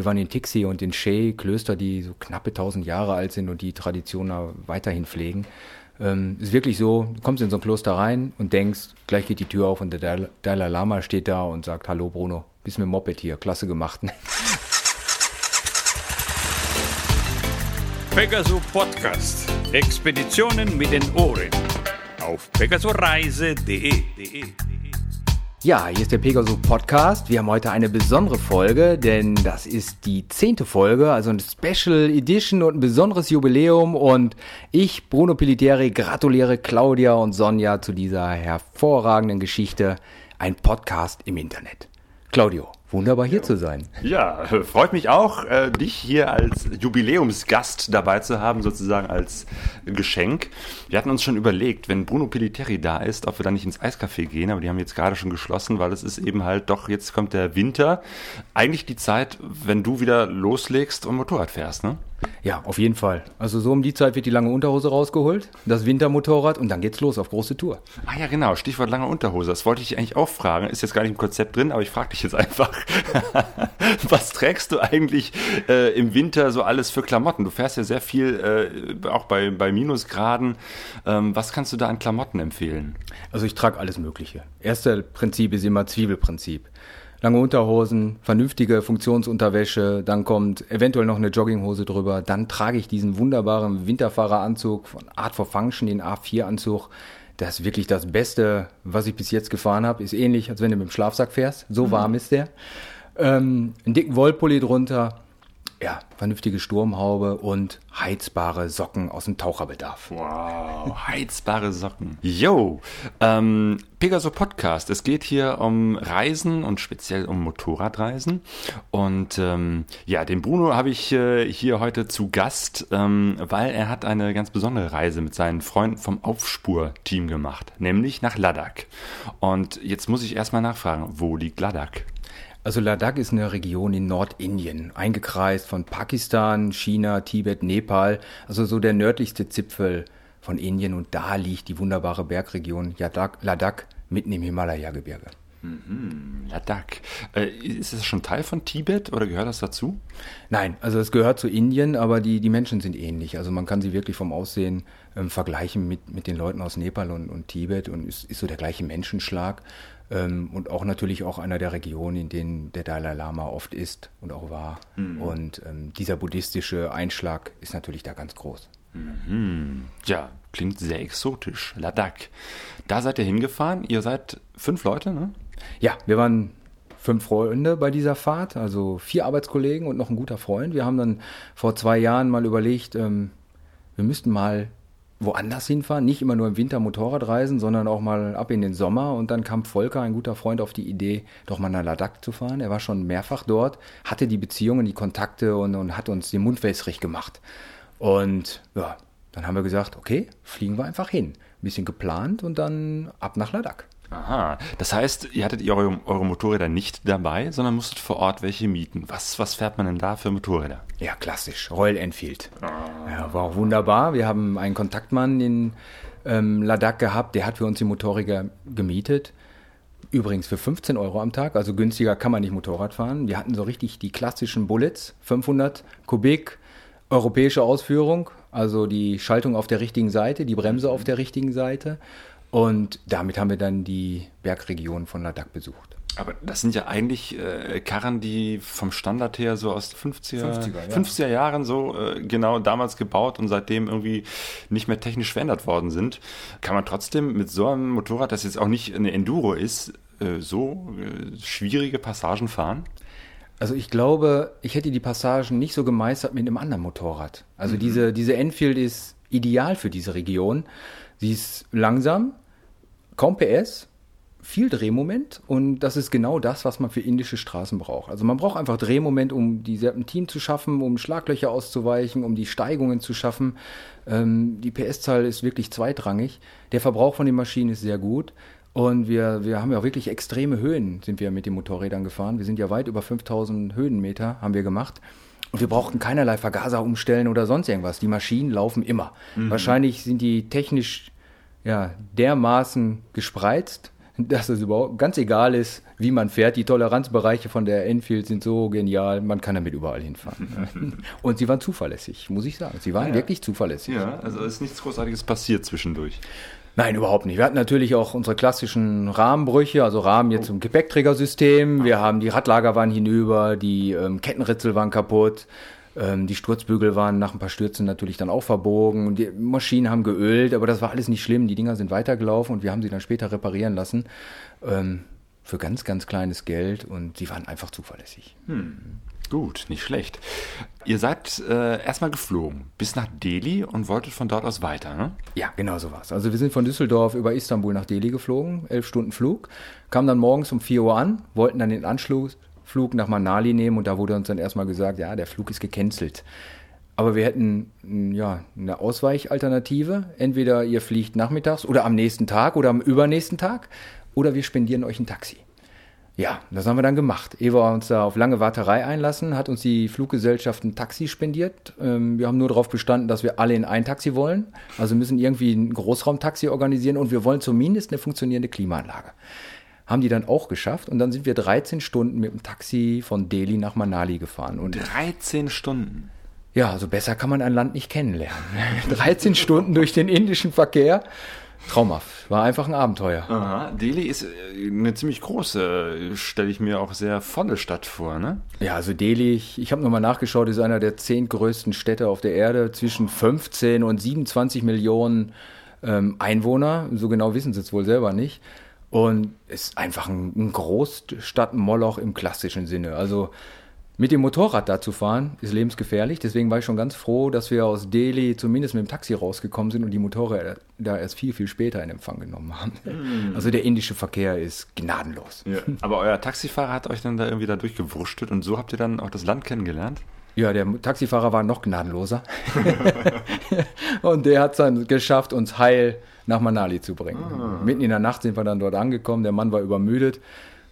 Wir waren in Tixi und in Shea, Klöster, die so knappe 1000 Jahre alt sind und die Tradition weiterhin pflegen. Ähm, ist wirklich so, du kommst in so ein Kloster rein und denkst, gleich geht die Tür auf und der Dalai Lama steht da und sagt, hallo Bruno, bist mit dem Moped hier, klasse gemacht. Pegaso Podcast. Expeditionen mit den Ohren. Auf pegasoreise.de. Ja, hier ist der Pegasus Podcast. Wir haben heute eine besondere Folge, denn das ist die zehnte Folge, also eine Special Edition und ein besonderes Jubiläum. Und ich, Bruno Piliteri, gratuliere Claudia und Sonja zu dieser hervorragenden Geschichte. Ein Podcast im Internet. Claudio, wunderbar hier zu sein. Ja, freut mich auch, äh, dich hier als Jubiläumsgast dabei zu haben, sozusagen als Geschenk. Wir hatten uns schon überlegt, wenn Bruno Piliteri da ist, ob wir dann nicht ins Eiscafé gehen, aber die haben jetzt gerade schon geschlossen, weil es ist eben halt doch, jetzt kommt der Winter. Eigentlich die Zeit, wenn du wieder loslegst und Motorrad fährst, ne? Ja, auf jeden Fall. Also so um die Zeit wird die lange Unterhose rausgeholt, das Wintermotorrad und dann geht's los auf große Tour. Ah ja, genau, Stichwort lange Unterhose. Das wollte ich eigentlich auch fragen. Ist jetzt gar nicht im Konzept drin, aber ich frage dich jetzt einfach. Was trägst du eigentlich äh, im Winter so alles für Klamotten? Du fährst ja sehr viel, äh, auch bei, bei Minusgraden. Ähm, was kannst du da an Klamotten empfehlen? Also ich trage alles Mögliche. Erste Prinzip ist immer Zwiebelprinzip lange Unterhosen, vernünftige Funktionsunterwäsche, dann kommt eventuell noch eine Jogginghose drüber, dann trage ich diesen wunderbaren Winterfahreranzug von Art for Function, den A4-Anzug. Das ist wirklich das Beste, was ich bis jetzt gefahren habe. Ist ähnlich, als wenn du mit dem Schlafsack fährst. So mhm. warm ist der. Ähm, einen dicken Wollpulli drunter ja, vernünftige Sturmhaube und heizbare Socken aus dem Taucherbedarf. Wow, heizbare Socken. Yo, ähm, Pegaso Podcast. Es geht hier um Reisen und speziell um Motorradreisen. Und ähm, ja, den Bruno habe ich äh, hier heute zu Gast, ähm, weil er hat eine ganz besondere Reise mit seinen Freunden vom Aufspur-Team gemacht, nämlich nach Ladakh. Und jetzt muss ich erstmal nachfragen, wo liegt Ladakh? Also Ladakh ist eine Region in Nordindien, eingekreist von Pakistan, China, Tibet, Nepal, also so der nördlichste Zipfel von Indien und da liegt die wunderbare Bergregion Ladakh mitten im Himalaya-Gebirge. Mhm, Ladakh. Äh, ist es schon Teil von Tibet oder gehört das dazu? Nein, also es gehört zu Indien, aber die, die Menschen sind ähnlich. Also man kann sie wirklich vom Aussehen ähm, vergleichen mit, mit den Leuten aus Nepal und, und Tibet und ist, ist so der gleiche Menschenschlag. Ähm, und auch natürlich auch einer der Regionen, in denen der Dalai Lama oft ist und auch war. Mhm. Und ähm, dieser buddhistische Einschlag ist natürlich da ganz groß. Mhm. Ja, klingt sehr exotisch. Ladakh. Da seid ihr hingefahren. Ihr seid fünf Leute, ne? Ja, wir waren fünf Freunde bei dieser Fahrt, also vier Arbeitskollegen und noch ein guter Freund. Wir haben dann vor zwei Jahren mal überlegt, ähm, wir müssten mal woanders hinfahren, nicht immer nur im Winter Motorrad reisen, sondern auch mal ab in den Sommer. Und dann kam Volker, ein guter Freund, auf die Idee, doch mal nach Ladakh zu fahren. Er war schon mehrfach dort, hatte die Beziehungen, die Kontakte und, und hat uns den Mund wässrig gemacht. Und ja, dann haben wir gesagt, okay, fliegen wir einfach hin. Ein bisschen geplant und dann ab nach Ladakh. Aha, das heißt, ihr hattet eure, eure Motorräder nicht dabei, sondern musstet vor Ort welche mieten. Was, was fährt man denn da für Motorräder? Ja, klassisch, Royal Enfield. Ah. Ja, war auch wunderbar. Wir haben einen Kontaktmann in ähm, Ladakh gehabt, der hat für uns die Motorräder gemietet. Übrigens für 15 Euro am Tag, also günstiger kann man nicht Motorrad fahren. Wir hatten so richtig die klassischen Bullets, 500 Kubik, europäische Ausführung, also die Schaltung auf der richtigen Seite, die Bremse auf der richtigen Seite und damit haben wir dann die Bergregion von Ladakh besucht. Aber das sind ja eigentlich äh, Karren, die vom Standard her so aus 50er, 50er, ja. 50er Jahren so äh, genau damals gebaut und seitdem irgendwie nicht mehr technisch verändert worden sind. Kann man trotzdem mit so einem Motorrad, das jetzt auch nicht eine Enduro ist, äh, so äh, schwierige Passagen fahren? Also ich glaube, ich hätte die Passagen nicht so gemeistert mit einem anderen Motorrad. Also mhm. diese, diese Enfield ist ideal für diese Region. Sie ist langsam, kaum PS, viel Drehmoment und das ist genau das, was man für indische Straßen braucht. Also man braucht einfach Drehmoment, um die Serpentin zu schaffen, um Schlaglöcher auszuweichen, um die Steigungen zu schaffen. Ähm, die PS-Zahl ist wirklich zweitrangig. Der Verbrauch von den Maschinen ist sehr gut. Und wir, wir haben ja wirklich extreme Höhen, sind wir mit den Motorrädern gefahren. Wir sind ja weit über 5000 Höhenmeter, haben wir gemacht. Und wir brauchten keinerlei Vergaser umstellen oder sonst irgendwas. Die Maschinen laufen immer. Mhm. Wahrscheinlich sind die technisch ja, dermaßen gespreizt, dass es überhaupt ganz egal ist, wie man fährt. Die Toleranzbereiche von der Enfield sind so genial, man kann damit überall hinfahren. Und sie waren zuverlässig, muss ich sagen. Sie waren Ja. wirklich zuverlässig. Ja, also ist nichts Großartiges passiert zwischendurch. Nein, überhaupt nicht. Wir hatten natürlich auch unsere klassischen Rahmenbrüche, also Rahmen jetzt im Gepäckträgersystem. Wir haben die Radlager waren hinüber, die ähm, Kettenritzel waren kaputt, ähm, die Sturzbügel waren nach ein paar Stürzen natürlich dann auch verbogen. Die Maschinen haben geölt, aber das war alles nicht schlimm. Die Dinger sind weitergelaufen und wir haben sie dann später reparieren lassen. Ähm, für ganz, ganz kleines Geld und sie waren einfach zuverlässig. Gut, nicht schlecht. Ihr seid äh, erstmal geflogen bis nach Delhi und wolltet von dort aus weiter, ne? Ja, genau so war's. Also wir sind von Düsseldorf über Istanbul nach Delhi geflogen, elf Stunden Flug, kamen dann morgens um 4 Uhr an, wollten dann den Anschlussflug nach Manali nehmen und da wurde uns dann erstmal gesagt, ja, der Flug ist gecancelt. Aber wir hätten ja, eine Ausweichalternative. Entweder ihr fliegt nachmittags oder am nächsten Tag oder am übernächsten Tag oder wir spendieren euch ein Taxi. Ja, das haben wir dann gemacht. Ehe wir uns da auf lange Warterei einlassen, hat uns die Fluggesellschaft ein Taxi spendiert. Ähm, wir haben nur darauf bestanden, dass wir alle in ein Taxi wollen. Also müssen irgendwie ein Großraumtaxi organisieren und wir wollen zumindest eine funktionierende Klimaanlage. Haben die dann auch geschafft und dann sind wir 13 Stunden mit dem Taxi von Delhi nach Manali gefahren. Und 13 Stunden. ja, also besser kann man ein Land nicht kennenlernen. 13 Stunden durch den indischen Verkehr. Traumhaft. War einfach ein Abenteuer. Aha, Delhi ist äh, eine ziemlich große, stelle ich mir auch sehr volle Stadt vor, ne? Ja, also Delhi, ich, ich habe nochmal nachgeschaut, ist einer der zehn größten Städte auf der Erde, zwischen 15 und 27 Millionen ähm, Einwohner. So genau wissen sie es wohl selber nicht. Und ist einfach ein, ein Großstadtmoloch im klassischen Sinne. Also mit dem Motorrad da zu fahren, ist lebensgefährlich. Deswegen war ich schon ganz froh, dass wir aus Delhi zumindest mit dem Taxi rausgekommen sind und die Motorräder da erst viel, viel später in Empfang genommen haben. Also der indische Verkehr ist gnadenlos. Aber euer Taxifahrer hat euch dann da irgendwie da durchgewurschtelt und so habt ihr dann auch das Land kennengelernt? Ja, der Taxifahrer war noch gnadenloser. und der hat es dann geschafft, uns heil nach Manali zu bringen. Mitten in der Nacht sind wir dann dort angekommen. Der Mann war übermüdet.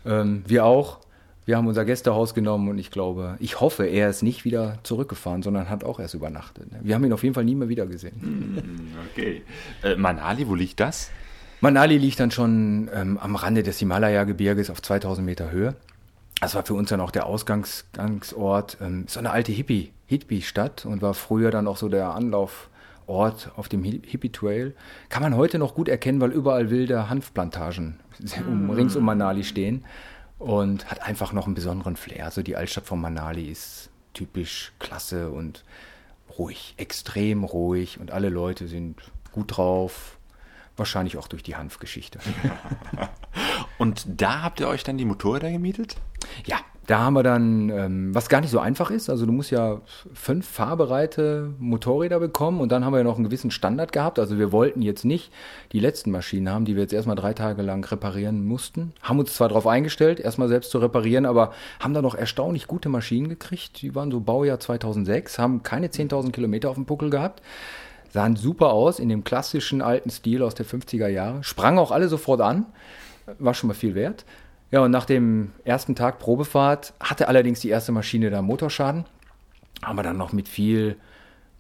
Ähm, wir auch. Wir haben unser Gästehaus genommen und ich glaube, ich hoffe, er ist nicht wieder zurückgefahren, sondern hat auch erst übernachtet. Wir haben ihn auf jeden Fall nie mehr wieder gesehen. Okay. Äh, Manali, wo liegt das? Manali liegt dann schon ähm, am Rande des Himalaya-Gebirges auf 2000 Meter Höhe. Das war für uns dann auch der Ausgangsort. Ähm, so eine alte Hippie, Hippie-Stadt und war früher dann auch so der Anlaufort auf dem Hi- Hippie-Trail. Kann man heute noch gut erkennen, weil überall wilde Hanfplantagen um, rings um Manali stehen und hat einfach noch einen besonderen Flair. Also die Altstadt von Manali ist typisch klasse und ruhig, extrem ruhig und alle Leute sind gut drauf. Wahrscheinlich auch durch die Hanfgeschichte. Und da habt ihr euch dann die Motorräder gemietet? Ja, da haben wir dann, ähm, was gar nicht so einfach ist. Also du musst ja fünf fahrbereite Motorräder bekommen und dann haben wir ja noch einen gewissen Standard gehabt. Also wir wollten jetzt nicht die letzten Maschinen haben, die wir jetzt erstmal drei Tage lang reparieren mussten. Haben uns zwar darauf eingestellt, erstmal selbst zu reparieren, aber haben da noch erstaunlich gute Maschinen gekriegt. Die waren so Baujahr 2006, haben keine 10.000 Kilometer auf dem Puckel gehabt. Sahen super aus in dem klassischen alten Stil aus der 50er Jahre. Sprangen auch alle sofort an. War schon mal viel wert. Ja, und nach dem ersten Tag Probefahrt hatte allerdings die erste Maschine da Motorschaden. Haben wir dann noch mit viel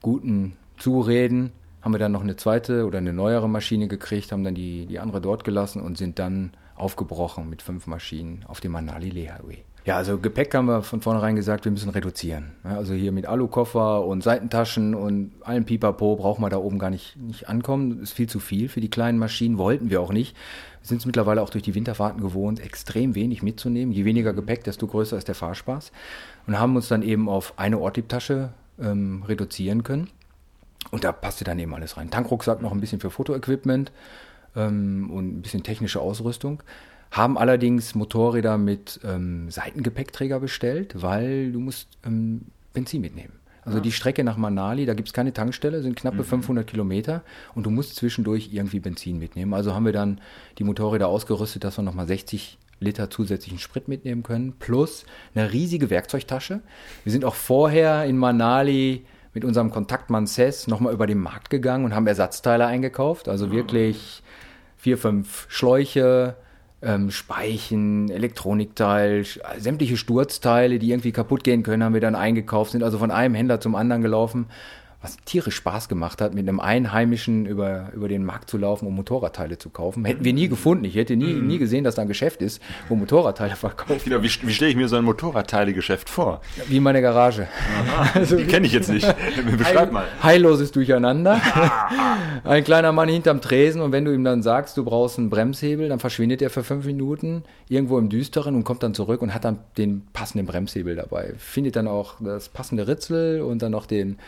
guten Zureden, haben wir dann noch eine zweite oder eine neuere Maschine gekriegt, haben dann die, die andere dort gelassen und sind dann aufgebrochen mit fünf Maschinen auf dem Manali Leh Highway. Ja, also Gepäck haben wir von vornherein gesagt, wir müssen reduzieren. Also hier mit Alukoffer und Seitentaschen und allem Pipapo braucht man da oben gar nicht, nicht ankommen. Das ist viel zu viel für die kleinen Maschinen, wollten wir auch nicht. Wir sind es mittlerweile auch durch die Winterfahrten gewohnt, extrem wenig mitzunehmen. Je weniger Gepäck, desto größer ist der Fahrspaß. Und haben uns dann eben auf eine Ortliebtasche ähm, reduzieren können. Und da passte dann eben alles rein. Tankrucksack noch ein bisschen für Fotoequipment ähm, und ein bisschen technische Ausrüstung. Haben allerdings Motorräder mit ähm, Seitengepäckträger bestellt, weil du musst ähm, Benzin mitnehmen. Also die Strecke nach Manali, da gibt es keine Tankstelle, sind knappe 500 Kilometer und du musst zwischendurch irgendwie Benzin mitnehmen. Also haben wir dann die Motorräder ausgerüstet, dass wir nochmal 60 Liter zusätzlichen Sprit mitnehmen können, plus eine riesige Werkzeugtasche. Wir sind auch vorher in Manali mit unserem Kontaktmann Cess nochmal über den Markt gegangen und haben Ersatzteile eingekauft. Also wirklich vier, fünf Schläuche, ähm, Speichen, Elektronikteil, sämtliche Sturzteile, die irgendwie kaputt gehen können, haben wir dann eingekauft, sind also von einem Händler zum anderen gelaufen, was tierisch Spaß gemacht hat, mit einem Einheimischen über, über den Markt zu laufen, um Motorradteile zu kaufen. Hätten wir nie gefunden. Ich hätte nie, nie gesehen, dass da ein Geschäft ist, wo Motorradteile verkauft Genau, wie, wie stelle ich mir so ein Motorradteilegeschäft vor? Wie meine Garage. Die kenne ich jetzt nicht. Beschreib mal. Heilloses Durcheinander. ein kleiner Mann hinterm Tresen und wenn du ihm dann sagst, du brauchst einen Bremshebel, dann verschwindet er für fünf Minuten irgendwo im Düsteren und kommt dann zurück und hat dann den passenden Bremshebel dabei. Findet dann auch das passende Ritzel und dann noch den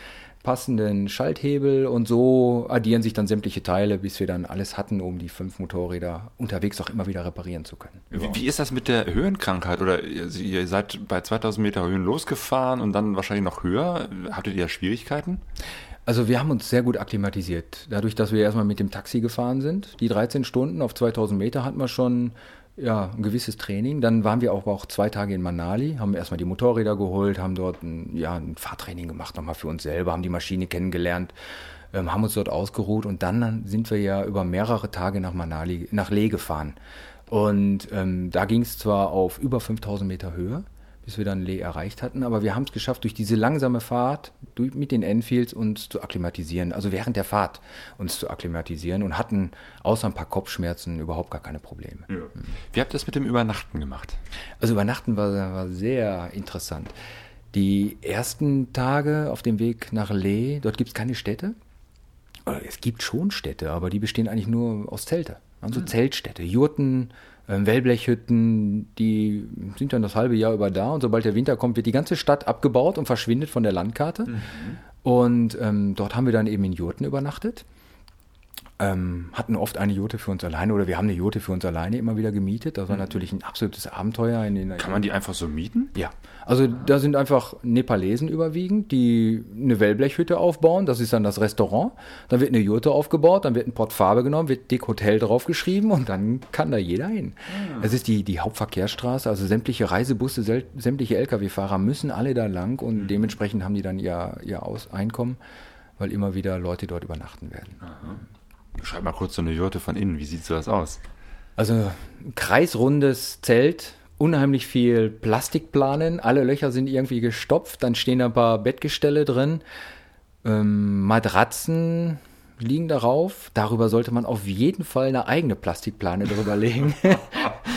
passenden Schalthebel und so addieren sich dann sämtliche Teile, bis wir dann alles hatten, um die fünf Motorräder unterwegs auch immer wieder reparieren zu können. Wie, wie ist das mit der Höhenkrankheit? Oder ihr, ihr seid bei 2000 Meter Höhen losgefahren und dann wahrscheinlich noch höher. Hattet ihr Schwierigkeiten? Also wir haben uns sehr gut akklimatisiert. Dadurch, dass wir erstmal mit dem Taxi gefahren sind, die 13 Stunden auf 2000 Meter hatten wir schon ja, ein gewisses Training. Dann waren wir auch, auch zwei Tage in Manali, haben erstmal die Motorräder geholt, haben dort ein, ja, ein Fahrtraining gemacht, nochmal für uns selber, haben die Maschine kennengelernt, ähm, haben uns dort ausgeruht und dann sind wir ja über mehrere Tage nach Manali, nach Leh gefahren. Und ähm, da ging es zwar auf über 5000 Meter Höhe, bis wir dann Lee erreicht hatten. Aber wir haben es geschafft, durch diese langsame Fahrt durch, mit den Enfields uns zu akklimatisieren, also während der Fahrt uns zu akklimatisieren und hatten außer ein paar Kopfschmerzen überhaupt gar keine Probleme. Ja. Wie habt ihr das mit dem Übernachten gemacht? Also Übernachten war, war sehr interessant. Die ersten Tage auf dem Weg nach Lee, dort gibt es keine Städte. Es gibt schon Städte, aber die bestehen eigentlich nur aus Zelte. Also mhm. Zeltstädte, Jurten, Wellblechhütten, die sind dann das halbe Jahr über da und sobald der Winter kommt, wird die ganze Stadt abgebaut und verschwindet von der Landkarte. Mhm. Und ähm, dort haben wir dann eben in Jurten übernachtet. Ähm, hatten oft eine Jote für uns alleine oder wir haben eine Jote für uns alleine immer wieder gemietet. Das war mhm. natürlich ein absolutes Abenteuer. In den, Kann man die einfach so mieten? Ja. Also da sind einfach Nepalesen überwiegend, die eine Wellblechhütte aufbauen. Das ist dann das Restaurant. Dann wird eine Jote aufgebaut, dann wird ein Port Farbe genommen, wird Dick Hotel draufgeschrieben und dann kann da jeder hin. Mhm. Es ist die, die Hauptverkehrsstraße, also sämtliche Reisebusse, sämtliche Lkw-Fahrer müssen alle da lang und mhm. dementsprechend haben die dann ihr, ihr Aus Einkommen, weil immer wieder Leute dort übernachten werden. Aha. Schreib mal kurz so eine Jurte von innen. Wie sieht sowas aus? Also ein kreisrundes Zelt, unheimlich viel Plastikplanen, alle Löcher sind irgendwie gestopft, dann stehen ein paar Bettgestelle drin, ähm, Matratzen liegen darauf. Darüber sollte man auf jeden Fall eine eigene Plastikplane drüber legen.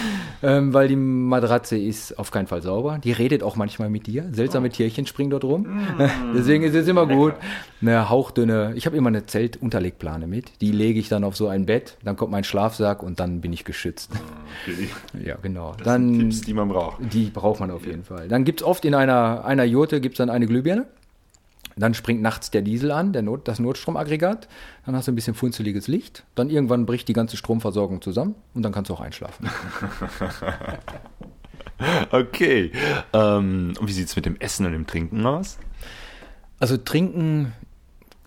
ähm, weil die Matratze ist auf keinen Fall sauber. Die redet auch manchmal mit dir. Seltsame oh. Tierchen springen dort rum. Mm. Deswegen ist es immer gut. Eine hauchdünne, ich habe immer eine Zeltunterlegplane mit. Die lege ich dann auf so ein Bett, dann kommt mein Schlafsack und dann bin ich geschützt. Okay. Ja, genau. Das dann, sind Tipps, die man braucht. Die braucht man auf jeden Fall. Dann gibt es oft in einer, einer Jurte gibt's dann eine Glühbirne. Dann springt nachts der Diesel an, der Not, das Notstromaggregat. Dann hast du ein bisschen funzeliges Licht. Dann irgendwann bricht die ganze Stromversorgung zusammen und dann kannst du auch einschlafen. okay. Ähm, und wie sieht es mit dem Essen und dem Trinken aus? Also trinken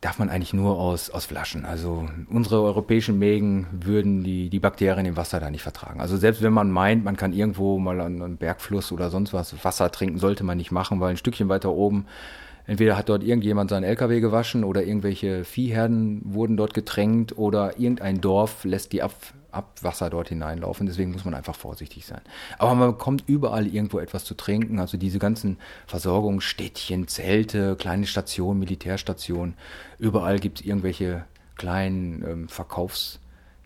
darf man eigentlich nur aus, aus Flaschen. Also unsere europäischen Mägen würden die, die Bakterien im Wasser da nicht vertragen. Also selbst wenn man meint, man kann irgendwo mal an einem Bergfluss oder sonst was Wasser trinken, sollte man nicht machen, weil ein Stückchen weiter oben Entweder hat dort irgendjemand seinen LKW gewaschen oder irgendwelche Viehherden wurden dort getränkt oder irgendein Dorf lässt die Ab Abwasser dort hineinlaufen. Deswegen muss man einfach vorsichtig sein. Aber man bekommt überall irgendwo etwas zu trinken. Also diese ganzen Versorgungsstädtchen, Zelte, kleine Stationen, Militärstationen. Überall gibt es irgendwelche kleinen ähm, Verkaufs-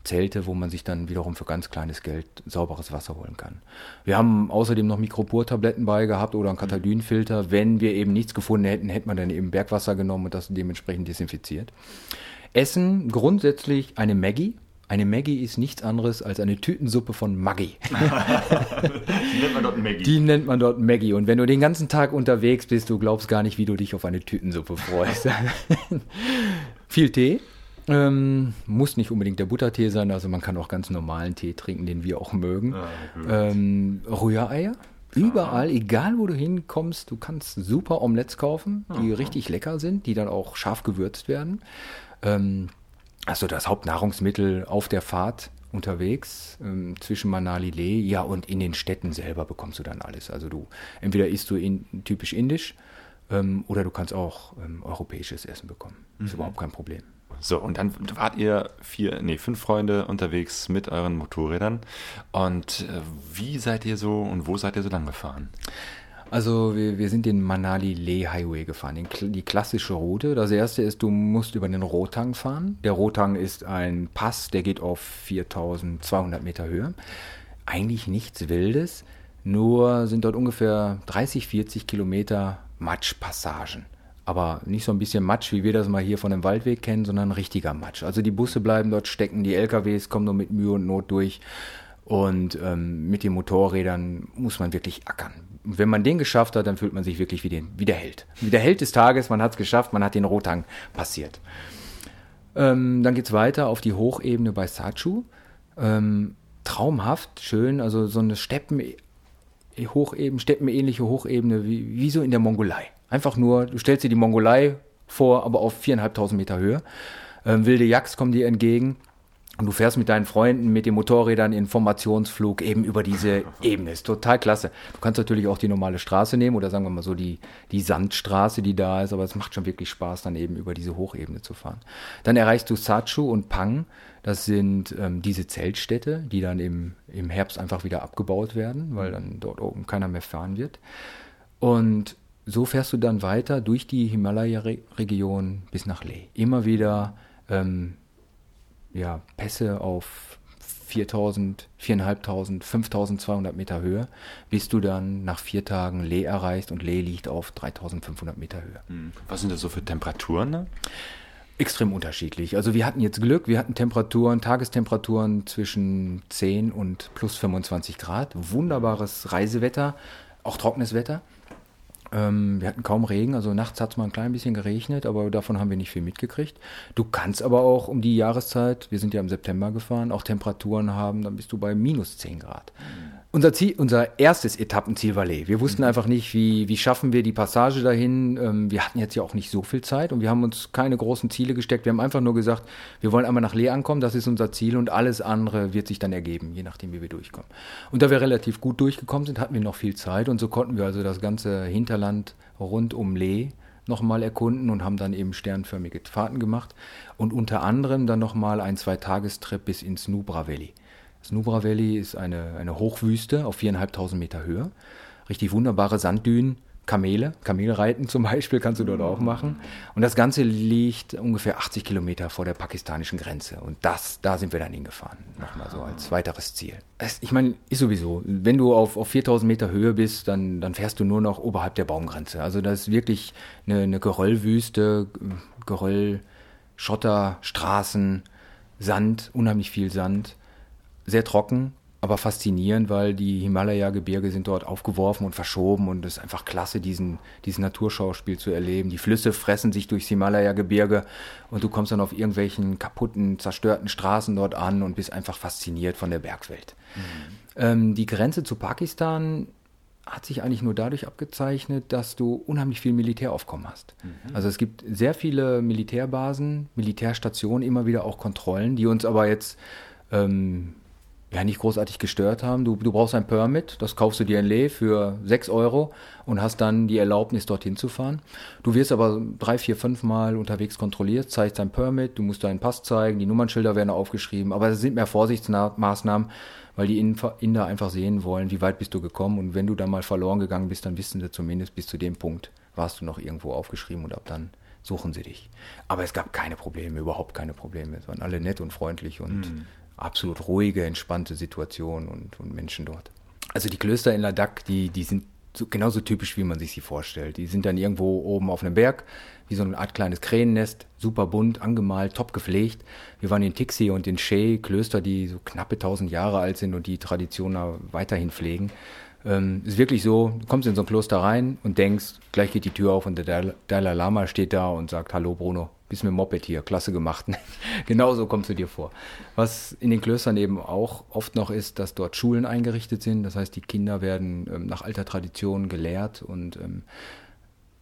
Zelte, wo man sich dann wiederum für ganz kleines Geld sauberes Wasser holen kann. Wir haben außerdem noch Mikropur-Tabletten bei gehabt oder einen mhm. Katadynfilter. Wenn wir eben nichts gefunden hätten, hätte man dann eben Bergwasser genommen und das dementsprechend desinfiziert. Essen grundsätzlich eine Maggie. Eine Maggie ist nichts anderes als eine Tütensuppe von Maggi. Die nennt man dort Maggie. Die nennt man dort Maggie. Und wenn du den ganzen Tag unterwegs bist, du glaubst gar nicht, wie du dich auf eine Tütensuppe freust. Viel Tee, ähm, muss nicht unbedingt der Buttertee sein, also man kann auch ganz normalen Tee trinken, den wir auch mögen. Ah, ähm, Rühreier. Überall, egal wo du hinkommst, du kannst super Omelettes kaufen, die Aha. richtig lecker sind, die dann auch scharf gewürzt werden. Ähm, also das Hauptnahrungsmittel auf der Fahrt unterwegs ähm, zwischen Manali Leh, ja und in den Städten selber bekommst du dann alles. Also du entweder isst du in, typisch indisch ähm, oder du kannst auch ähm, europäisches Essen bekommen. Mhm. Ist überhaupt kein Problem. So, und dann wart ihr vier, nee, fünf Freunde unterwegs mit euren Motorrädern. Und äh, wie seid ihr so und wo seid ihr so lang gefahren? Also wir, wir sind den Manali-Leh-Highway gefahren, den, die klassische Route. Das erste ist, du musst über den Rotang fahren. Der Rotang ist ein Pass, der geht auf 4200 Meter Höhe. Eigentlich nichts Wildes, nur sind dort ungefähr 30, 40 Kilometer Matschpassagen. Aber nicht so ein bisschen Matsch, wie wir das mal hier von dem Waldweg kennen, sondern richtiger Matsch. Also die Busse bleiben dort stecken, die LKWs kommen nur mit Mühe und Not durch. Und ähm, mit den Motorrädern muss man wirklich ackern. Und wenn man den geschafft hat, dann fühlt man sich wirklich wie, den, wie der Held. Wie der Held des Tages, man hat es geschafft, man hat den Rotang passiert. Ähm, dann es weiter auf die Hochebene bei Sachu. Ähm, traumhaft, schön, also so eine Steppen, Hocheben, steppenähnliche Hochebene, wie, wie so in der Mongolei. Einfach nur, du stellst dir die Mongolei vor, aber auf viereinhalbtausend Meter Höhe. Ähm, wilde Yaks kommen dir entgegen. Und du fährst mit deinen Freunden mit den Motorrädern in Formationsflug eben über diese Ebene. Ist total klasse. Du kannst natürlich auch die normale Straße nehmen oder sagen wir mal so die, die Sandstraße, die da ist, aber es macht schon wirklich Spaß, dann eben über diese Hochebene zu fahren. Dann erreichst du Sachu und Pang. Das sind ähm, diese Zeltstädte, die dann im, im Herbst einfach wieder abgebaut werden, weil dann dort oben keiner mehr fahren wird. Und so fährst du dann weiter durch die Himalaya-Region bis nach Leh. Immer wieder ähm, ja, Pässe auf 4000, 4500, 5200 Meter Höhe, bis du dann nach vier Tagen Leh erreichst und Leh liegt auf 3500 Meter Höhe. Hm. Was sind das so für Temperaturen? Ne? Extrem unterschiedlich. Also wir hatten jetzt Glück, wir hatten Temperaturen, Tagestemperaturen zwischen 10 und plus 25 Grad. Wunderbares Reisewetter, auch trockenes Wetter. Ähm, wir hatten kaum Regen, also nachts hat es mal ein klein bisschen geregnet, aber davon haben wir nicht viel mitgekriegt. Du kannst aber auch um die Jahreszeit, wir sind ja im September gefahren, auch Temperaturen haben, dann bist du bei minus 10 Grad. Unser, Ziel, unser erstes Etappenziel war Lee. Wir wussten mhm. einfach nicht, wie, wie schaffen wir die Passage dahin. Ähm, wir hatten jetzt ja auch nicht so viel Zeit und wir haben uns keine großen Ziele gesteckt. Wir haben einfach nur gesagt, wir wollen einmal nach Lee ankommen, das ist unser Ziel und alles andere wird sich dann ergeben, je nachdem, wie wir durchkommen. Und da wir relativ gut durchgekommen sind, hatten wir noch viel Zeit und so konnten wir also das ganze Hinterland rund um Lee nochmal erkunden und haben dann eben sternförmige Fahrten gemacht und unter anderem dann nochmal ein Zwei-Tagestrip bis ins Nubra Valley. Das Nubra Valley ist eine, eine Hochwüste auf viereinhalbtausend Meter Höhe. Richtig wunderbare Sanddünen, Kamele, Kamelreiten zum Beispiel kannst du dort auch machen. Und das Ganze liegt ungefähr 80 Kilometer vor der pakistanischen Grenze. Und das, da sind wir dann hingefahren. Nochmal so als weiteres Ziel. Es, ich meine, ist sowieso, wenn du auf, auf 4000 Meter Höhe bist, dann, dann fährst du nur noch oberhalb der Baumgrenze. Also das ist wirklich eine, eine Geröllwüste, Geröll, Schotter, Straßen, Sand, unheimlich viel Sand sehr trocken, aber faszinierend, weil die Himalaya-Gebirge sind dort aufgeworfen und verschoben und es ist einfach klasse, diesen, diesen Naturschauspiel zu erleben. Die Flüsse fressen sich durchs Himalaya-Gebirge und du kommst dann auf irgendwelchen kaputten, zerstörten Straßen dort an und bist einfach fasziniert von der Bergwelt. Mhm. Ähm, die Grenze zu Pakistan hat sich eigentlich nur dadurch abgezeichnet, dass du unheimlich viel Militäraufkommen hast. Mhm. Also es gibt sehr viele Militärbasen, Militärstationen, immer wieder auch Kontrollen, die uns aber jetzt ähm, ja nicht großartig gestört haben. Du, du brauchst ein Permit, das kaufst du dir in Lee für 6 Euro und hast dann die Erlaubnis, dorthin zu fahren. Du wirst aber drei, vier, fünf Mal unterwegs kontrolliert, zeigst dein Permit, du musst deinen Pass zeigen, die Nummernschilder werden aufgeschrieben, aber es sind mehr Vorsichtsmaßnahmen, weil die Inder einfach sehen wollen, wie weit bist du gekommen und wenn du dann mal verloren gegangen bist, dann wissen sie zumindest bis zu dem Punkt, warst du noch irgendwo aufgeschrieben und ab dann suchen sie dich. Aber es gab keine Probleme, überhaupt keine Probleme. Es waren alle nett und freundlich und mhm absolut ruhige, entspannte Situation und, und Menschen dort. Also die Klöster in Ladakh, die, die sind so, genauso typisch, wie man sich sie vorstellt. Die sind dann irgendwo oben auf einem Berg, wie so eine Art kleines Kränennest, super bunt, angemalt, top gepflegt. Wir waren in Tixi und in Shea, Klöster, die so knappe tausend Jahre alt sind und die Tradition weiterhin pflegen. Ähm, ist wirklich so, du kommst in so ein Kloster rein und denkst, gleich geht die Tür auf und der Dalai Lama steht da und sagt, hallo Bruno, bist mit dem Moped hier, klasse gemacht. Genauso kommst du dir vor. Was in den Klöstern eben auch oft noch ist, dass dort Schulen eingerichtet sind. Das heißt, die Kinder werden ähm, nach alter Tradition gelehrt und ähm,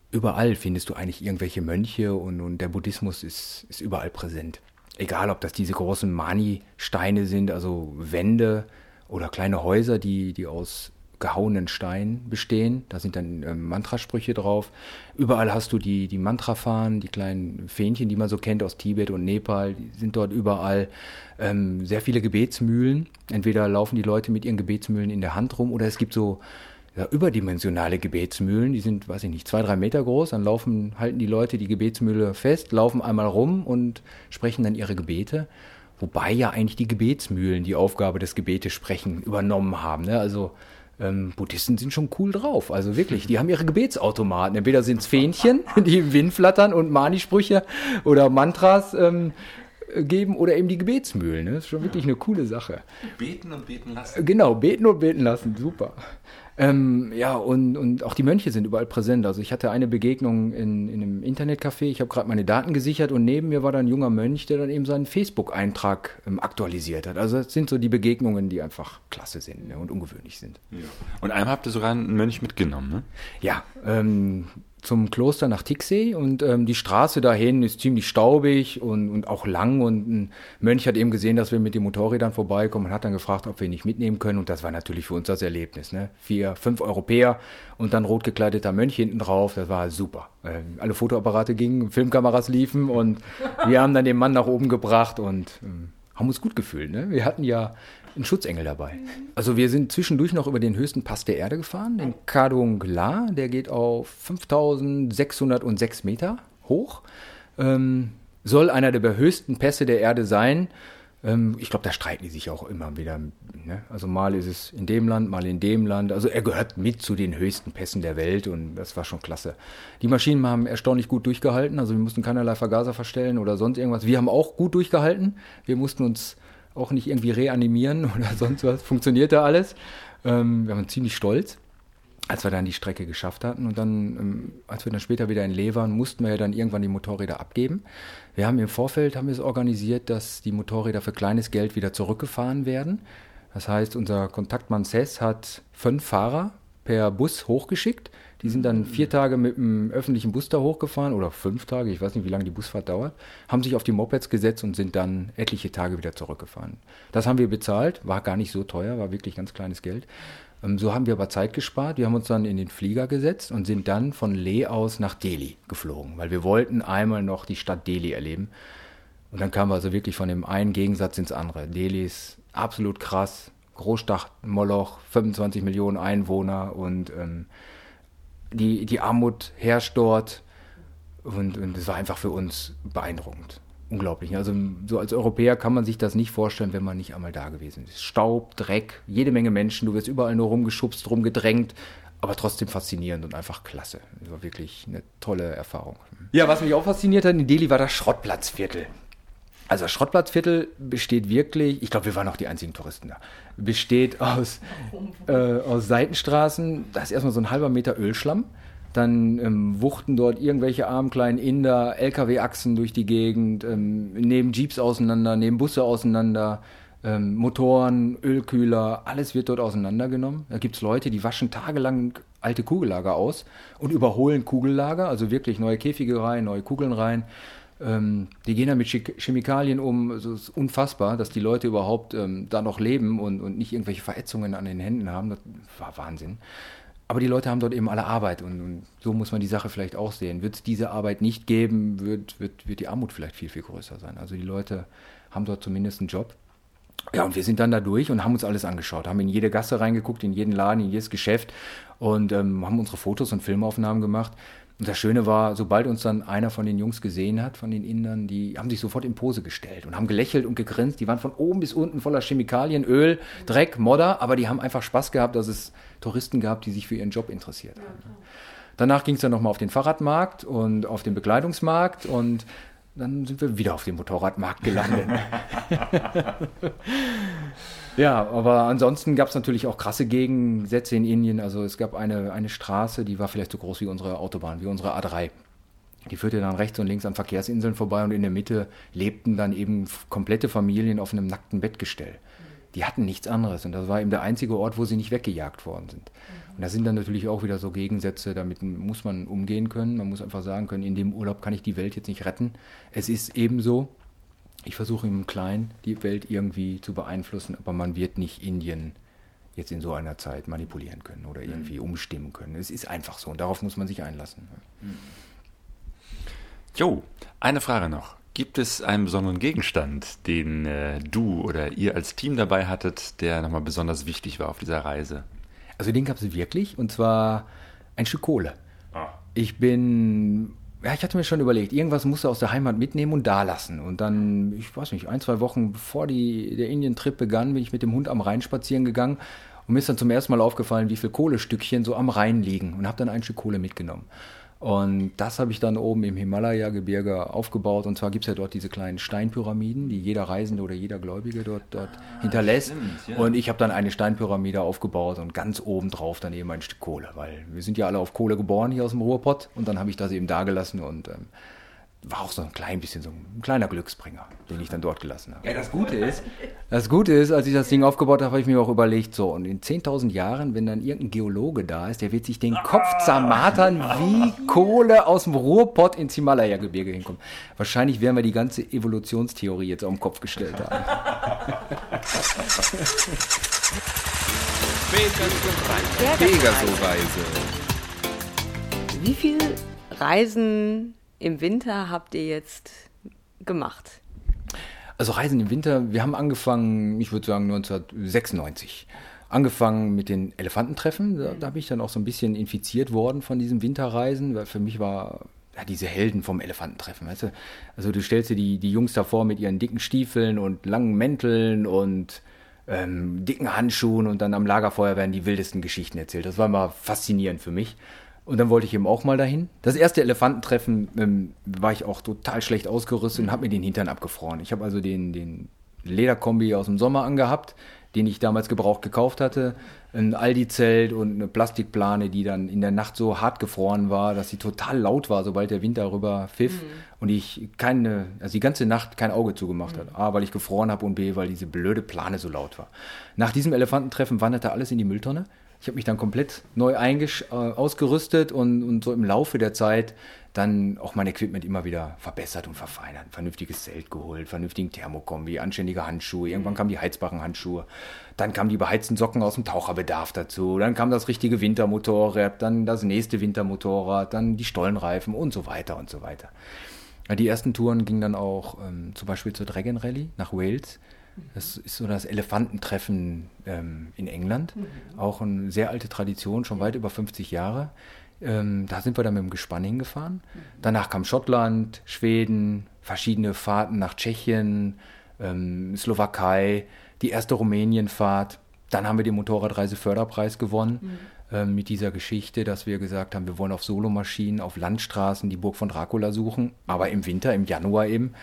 überall findest du eigentlich irgendwelche Mönche und, und der Buddhismus ist, ist überall präsent. Egal, ob das diese großen Mani-Steine sind, also Wände oder kleine Häuser, die, die aus gehauenen Stein bestehen. Da sind dann ähm, Mantrasprüche drauf. Überall hast du die, die Mantrafahnen, die kleinen Fähnchen, die man so kennt aus Tibet und Nepal, die sind dort überall. Ähm, sehr viele Gebetsmühlen. Entweder laufen die Leute mit ihren Gebetsmühlen in der Hand rum oder es gibt so, ja, überdimensionale Gebetsmühlen, die sind, weiß ich nicht, zwei, drei Meter groß, dann laufen, halten die Leute die Gebetsmühle fest, laufen einmal rum und sprechen dann ihre Gebete. Wobei ja eigentlich die Gebetsmühlen die Aufgabe des Gebetes sprechen übernommen haben. Ne? Also ähm, Buddhisten sind schon cool drauf. Also wirklich, die haben ihre Gebetsautomaten. Entweder sind es Fähnchen, die im Wind flattern und Mani-Sprüche oder Mantras ähm, geben oder eben die Gebetsmühlen. Ne? Das ist schon wirklich eine coole Sache. Beten und beten lassen. Genau, beten und beten lassen, super. Ähm, ja, und, und auch die Mönche sind überall präsent. Also ich hatte eine Begegnung in, in einem Internetcafé, ich habe gerade meine Daten gesichert und neben mir war dann ein junger Mönch, der dann eben seinen Facebook-Eintrag ähm, aktualisiert hat. Also das sind so die Begegnungen, die einfach klasse sind ne, und ungewöhnlich sind. Ja. Und einmal habt ihr sogar einen Mönch mitgenommen, ne? Ja, ähm, zum Kloster nach Tixey und ähm, die Straße dahin ist ziemlich staubig und, und auch lang und ein Mönch hat eben gesehen, dass wir mit den Motorrädern vorbeikommen und hat dann gefragt, ob wir ihn nicht mitnehmen können und das war natürlich für uns das Erlebnis. Ne? Vier, fünf Europäer und dann rot gekleideter Mönch hinten drauf, das war super. Ähm, alle Fotoapparate gingen, Filmkameras liefen und wir haben dann den Mann nach oben gebracht und ähm, haben uns gut gefühlt. Ne? Wir hatten ja einen Schutzengel dabei. Also wir sind zwischendurch noch über den höchsten Pass der Erde gefahren, den Kadung La, der geht auf 5606 Meter hoch. Ähm, soll einer der höchsten Pässe der Erde sein. Ähm, ich glaube, da streiten die sich auch immer wieder. Ne? Also mal ist es in dem Land, mal in dem Land. Also er gehört mit zu den höchsten Pässen der Welt und das war schon klasse. Die Maschinen haben erstaunlich gut durchgehalten. Also wir mussten keinerlei Vergaser verstellen oder sonst irgendwas. Wir haben auch gut durchgehalten. Wir mussten uns auch nicht irgendwie reanimieren oder sonst was. Funktionierte alles. Ähm, wir waren ziemlich stolz, als wir dann die Strecke geschafft hatten. Und dann, ähm, als wir dann später wieder in Lee waren, mussten wir ja dann irgendwann die Motorräder abgeben. Wir haben im Vorfeld haben wir es organisiert, dass die Motorräder für kleines Geld wieder zurückgefahren werden. Das heißt, unser Kontaktmann Cess hat fünf Fahrer per Bus hochgeschickt. Die sind dann vier Tage mit dem öffentlichen Bus da hochgefahren oder fünf Tage, ich weiß nicht, wie lange die Busfahrt dauert, haben sich auf die Mopeds gesetzt und sind dann etliche Tage wieder zurückgefahren. Das haben wir bezahlt, war gar nicht so teuer, war wirklich ganz kleines Geld. Ähm, so haben wir aber Zeit gespart. Wir haben uns dann in den Flieger gesetzt und sind dann von Leh aus nach Delhi geflogen, weil wir wollten einmal noch die Stadt Delhi erleben. Und dann kamen wir also wirklich von dem einen Gegensatz ins andere. Delhi ist absolut krass, Großstadt Moloch, 25 Millionen Einwohner und ähm, die, die Armut herrscht dort. Und, und das war einfach für uns beeindruckend. Unglaublich. Also so als Europäer kann man sich das nicht vorstellen, wenn man nicht einmal da gewesen ist. Staub, Dreck, jede Menge Menschen, du wirst überall nur rumgeschubst, rumgedrängt, aber trotzdem faszinierend und einfach klasse. Das war wirklich eine tolle Erfahrung. Ja, was mich auch fasziniert hat in Delhi war das Schrottplatzviertel. Also das Schrottplatzviertel besteht wirklich, ich glaube, wir waren auch die einzigen Touristen da, besteht aus, äh, aus Seitenstraßen, da ist erstmal so ein halber Meter Ölschlamm, dann ähm, wuchten dort irgendwelche armen kleinen Inder, LKW-Achsen durch die Gegend, ähm, nehmen Jeeps auseinander, nehmen Busse auseinander, ähm, Motoren, Ölkühler, alles wird dort auseinandergenommen. Da gibt es Leute, die waschen tagelang alte Kugellager aus und überholen Kugellager, also wirklich neue Käfige rein, neue Kugeln rein. Ähm, die gehen da mit Chemikalien um. Es ist unfassbar, dass die Leute überhaupt ähm, da noch leben und, und nicht irgendwelche Verätzungen an den Händen haben. Das war Wahnsinn. Aber die Leute haben dort eben alle Arbeit und, und so muss man die Sache vielleicht auch sehen. Wird es diese Arbeit nicht geben, wird, wird, wird die Armut vielleicht viel, viel größer sein. Also die Leute haben dort zumindest einen Job. Ja, und wir sind dann da durch und haben uns alles angeschaut, haben in jede Gasse reingeguckt, in jeden Laden, in jedes Geschäft und ähm, haben unsere Fotos und Filmaufnahmen gemacht. Und das Schöne war, sobald uns dann einer von den Jungs gesehen hat, von den Indern, die haben sich sofort in Pose gestellt und haben gelächelt und gegrinst. Die waren von oben bis unten voller Chemikalien, Öl, Dreck, Modder, aber die haben einfach Spaß gehabt, dass es Touristen gab, die sich für ihren Job interessiert haben. Danach ging es dann nochmal auf den Fahrradmarkt und auf den Bekleidungsmarkt und dann sind wir wieder auf dem Motorradmarkt gelandet. ja, aber ansonsten gab es natürlich auch krasse Gegensätze in Indien. Also es gab eine, eine Straße, die war vielleicht so groß wie unsere Autobahn, wie unsere A3. Die führte dann rechts und links an Verkehrsinseln vorbei und in der Mitte lebten dann eben komplette Familien auf einem nackten Bettgestell. Die hatten nichts anderes und das war eben der einzige Ort, wo sie nicht weggejagt worden sind. Und das sind dann natürlich auch wieder so Gegensätze, damit muss man umgehen können. Man muss einfach sagen können, in dem Urlaub kann ich die Welt jetzt nicht retten. Es ist eben so, ich versuche im Kleinen die Welt irgendwie zu beeinflussen, aber man wird nicht Indien jetzt in so einer Zeit manipulieren können oder irgendwie umstimmen können. Es ist einfach so und darauf muss man sich einlassen. Jo, eine Frage noch. Gibt es einen besonderen Gegenstand, den äh, du oder ihr als Team dabei hattet, der nochmal besonders wichtig war auf dieser Reise? Also den gab es wirklich und zwar ein Stück Kohle. Ich bin, ja, ich hatte mir schon überlegt, irgendwas musst du aus der Heimat mitnehmen und da lassen. Und dann, ich weiß nicht, ein, zwei Wochen bevor die, der Indien-Trip begann, bin ich mit dem Hund am Rhein spazieren gegangen und mir ist dann zum ersten Mal aufgefallen, wie viele Kohlestückchen so am Rhein liegen und habe dann ein Stück Kohle mitgenommen. Und das habe ich dann oben im Himalaya-Gebirge aufgebaut. Und zwar gibt es ja dort diese kleinen Steinpyramiden, die jeder Reisende oder jeder Gläubige dort, dort ah, hinterlässt. Stimmt, ja. Und ich habe dann eine Steinpyramide aufgebaut und ganz oben drauf dann eben ein Stück Kohle, weil wir sind ja alle auf Kohle geboren hier aus dem Ruhrpott. Und dann habe ich das eben da gelassen und ähm, war auch so ein klein bisschen so ein kleiner Glücksbringer, den ich dann dort gelassen habe. Ja, das Gute ist, das Gute ist, als ich das Ding aufgebaut habe, habe ich mir auch überlegt, so, und in 10.000 Jahren, wenn dann irgendein Geologe da ist, der wird sich den Kopf zermatern, wie Kohle aus dem Ruhrpott ins Himalaya-Gebirge hinkommt. Wahrscheinlich werden wir die ganze Evolutionstheorie jetzt auf den Kopf gestellt haben. Pegaso-Reise. Wie viel Reisen im Winter habt ihr jetzt gemacht? Also Reisen im Winter, wir haben angefangen, ich würde sagen 1996. Angefangen mit den Elefantentreffen, da, da bin ich dann auch so ein bisschen infiziert worden von diesem Winterreisen, weil für mich war ja, diese Helden vom Elefantentreffen, weißt du? Also du stellst dir die, die Jungs davor mit ihren dicken Stiefeln und langen Mänteln und ähm, dicken Handschuhen und dann am Lagerfeuer werden die wildesten Geschichten erzählt. Das war immer faszinierend für mich. Und dann wollte ich eben auch mal dahin. Das erste Elefantentreffen ähm, war ich auch total schlecht ausgerüstet und habe mir den Hintern abgefroren. Ich habe also den, den Lederkombi aus dem Sommer angehabt, den ich damals gebraucht gekauft hatte. Ein Aldi-Zelt und eine Plastikplane, die dann in der Nacht so hart gefroren war, dass sie total laut war, sobald der Wind darüber pfiff. Mhm. Und ich keine, also die ganze Nacht kein Auge zugemacht mhm. hat. A, weil ich gefroren habe und B, weil diese blöde Plane so laut war. Nach diesem Elefantentreffen wanderte alles in die Mülltonne. Ich habe mich dann komplett neu äh, ausgerüstet und, und so im Laufe der Zeit dann auch mein Equipment immer wieder verbessert und verfeinert. Vernünftiges Zelt geholt, vernünftigen Thermokombi, anständige Handschuhe. Irgendwann kamen die heizbaren Handschuhe. Dann kamen die beheizten Socken aus dem Taucherbedarf dazu. Dann kam das richtige Wintermotorrad, dann das nächste Wintermotorrad, dann die Stollenreifen und so weiter und so weiter. Die ersten Touren gingen dann auch ähm, zum Beispiel zur Dragon Rally nach Wales. Das ist so das Elefantentreffen ähm, in England. Mhm. Auch eine sehr alte Tradition, schon weit über 50 Jahre. Ähm, da sind wir dann mit dem Gespann hingefahren. Mhm. Danach kam Schottland, Schweden, verschiedene Fahrten nach Tschechien, ähm, Slowakei, die erste Rumänienfahrt. Dann haben wir den Motorradreise-Förderpreis gewonnen. Mhm. Ähm, mit dieser Geschichte, dass wir gesagt haben, wir wollen auf Solomaschinen, auf Landstraßen die Burg von Dracula suchen, aber im Winter, im Januar eben.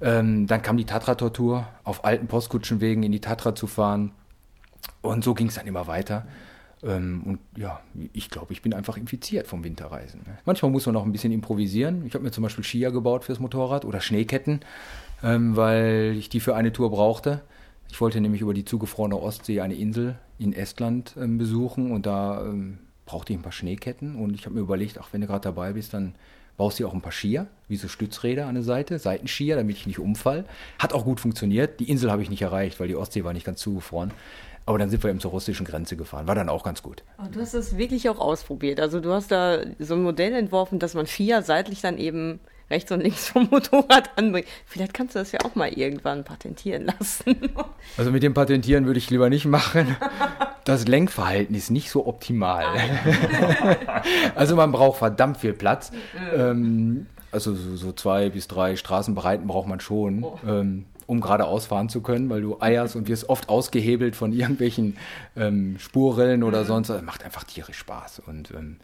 Ähm, dann kam die Tatra-Tortur, auf alten Postkutschenwegen in die Tatra zu fahren. Und so ging es dann immer weiter. Ähm, und ja, ich glaube, ich bin einfach infiziert vom Winterreisen. Ne? Manchmal muss man noch ein bisschen improvisieren. Ich habe mir zum Beispiel Skier gebaut fürs Motorrad oder Schneeketten, ähm, weil ich die für eine Tour brauchte. Ich wollte nämlich über die zugefrorene Ostsee eine Insel in Estland ähm, besuchen und da ähm, brauchte ich ein paar Schneeketten. Und ich habe mir überlegt, ach, wenn du gerade dabei bist, dann baust dir auch ein paar Skier, wie so Stützräder an der Seite, Seitenskier, damit ich nicht umfall. Hat auch gut funktioniert. Die Insel habe ich nicht erreicht, weil die Ostsee war nicht ganz zugefroren. Aber dann sind wir eben zur russischen Grenze gefahren. War dann auch ganz gut. Aber du hast das wirklich auch ausprobiert. Also du hast da so ein Modell entworfen, dass man Skier seitlich dann eben rechts und links vom Motorrad anbringt. Vielleicht kannst du das ja auch mal irgendwann patentieren lassen. Also mit dem Patentieren würde ich lieber nicht machen. Das Lenkverhalten ist nicht so optimal. also man braucht verdammt viel Platz. Ähm, also so, so, zwei bis drei Straßenbreiten braucht man schon. Oh. Ähm, um geradeaus fahren zu können, weil du eierst und wirst oft ausgehebelt von irgendwelchen ähm, Spurrillen oder mhm. sonst. Das macht einfach tierisch Spaß. Und ähm,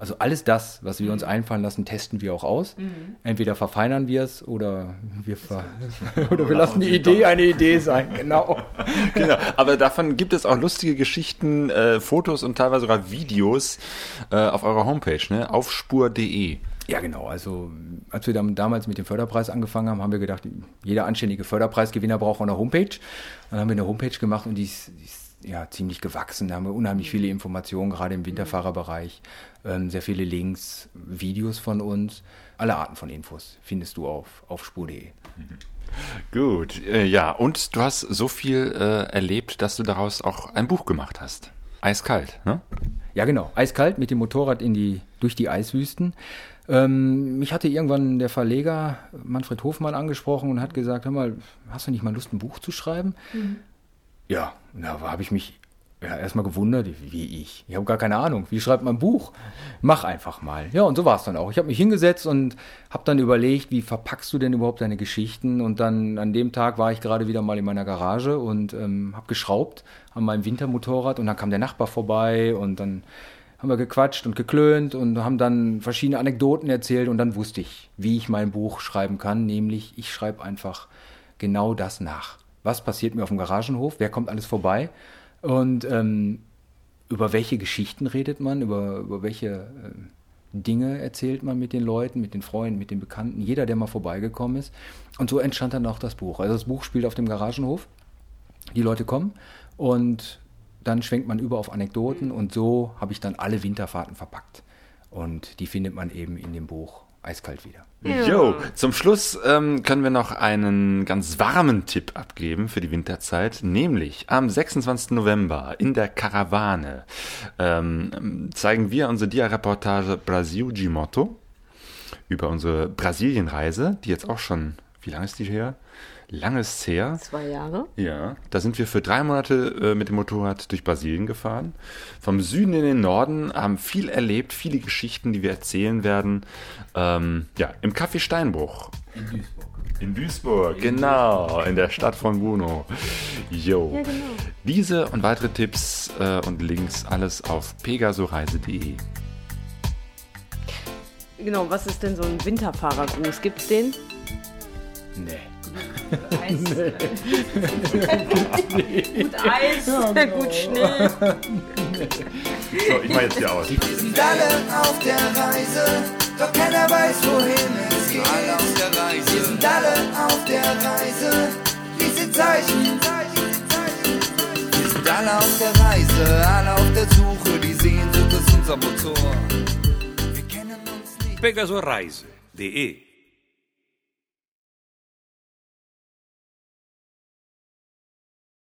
also alles das, was wir uns mhm. einfallen lassen, testen wir auch aus. Mhm. Entweder verfeinern wir es oder wir, ver oder wir lassen die Idee eine Idee sein. Genau. genau. Aber davon gibt es auch lustige Geschichten, äh, Fotos und teilweise sogar Videos äh, auf eurer Homepage, ne? aufspur.de. Ja, genau. Also als wir dann damals mit dem Förderpreis angefangen haben, haben wir gedacht, jeder anständige Förderpreisgewinner braucht auch eine Homepage. Dann haben wir eine Homepage gemacht und die ist, die ist ja, ziemlich gewachsen. Da haben wir unheimlich viele Informationen, gerade im Winterfahrerbereich. Ähm, sehr viele Links, Videos von uns. Alle Arten von Infos findest du auf, auf spur.de. Gut, äh, ja, und du hast so viel äh, erlebt, dass du daraus auch ein Buch gemacht hast. Eiskalt, ne? Ja, genau. Eiskalt mit dem Motorrad in die, durch die Eiswüsten. Ähm, mich hatte irgendwann der Verleger Manfred Hofmann angesprochen und hat gesagt, hör mal, hast du nicht mal Lust, ein Buch zu schreiben? Mhm. Ja, da habe ich mich ja, erstmal gewundert, wie ich. Ich habe gar keine Ahnung. Wie schreibt man ein Buch? Mach einfach mal. Ja, und so war es dann auch. Ich habe mich hingesetzt und habe dann überlegt, wie verpackst du denn überhaupt deine Geschichten? Und dann an dem Tag war ich gerade wieder mal in meiner Garage und ähm, habe geschraubt an meinem Wintermotorrad und dann kam der Nachbar vorbei und dann haben wir gequatscht und geklönt und haben dann verschiedene Anekdoten erzählt und dann wusste ich, wie ich mein Buch schreiben kann, nämlich ich schreibe einfach genau das nach. Was passiert mir auf dem Garagenhof? Wer kommt alles vorbei? Und ähm, über welche Geschichten redet man? Über, über welche äh, Dinge erzählt man mit den Leuten, mit den Freunden, mit den Bekannten? Jeder, der mal vorbeigekommen ist. Und so entstand dann auch das Buch. Also das Buch spielt auf dem Garagenhof. Die Leute kommen und dann schwenkt man über auf Anekdoten und so habe ich dann alle Winterfahrten verpackt. Und die findet man eben in dem Buch eiskalt wieder. Jo, zum Schluss ähm, können wir noch einen ganz warmen Tipp abgeben für die Winterzeit, nämlich am 26. November in der Karawane ähm, zeigen wir unsere Dia-Reportage Brasil de Moto über unsere Brasilienreise, die jetzt auch schon, wie lange ist die her? Lange ist es her. Zwei Jahre. Ja, da sind wir für drei Monate äh, mit dem Motorrad durch Brasilien gefahren. Vom Süden in den Norden, haben viel erlebt, viele Geschichten, die wir erzählen werden. Ähm, ja, im Café Steinbruch. In Duisburg. In Duisburg, genau, in der Stadt von Bruno. Jo. Ja, genau. Diese und weitere Tipps äh, und Links alles auf pegasoreise.de. Genau, was ist denn so ein Winterfahrergruß? Gibt's den? Nee. Gut Eis, gut Schnee. So, ich mache jetzt hier aus. Wir sind alle auf der Reise, doch keiner weiß, wohin es geht. Alle auf der Reise. Wir sind alle auf der Reise, diese Zeichen. Wir sind alle auf der Reise, alle auf der Suche, die Sehnsucht ist unser Motor. Wir kennen uns nicht. pegasoreise.de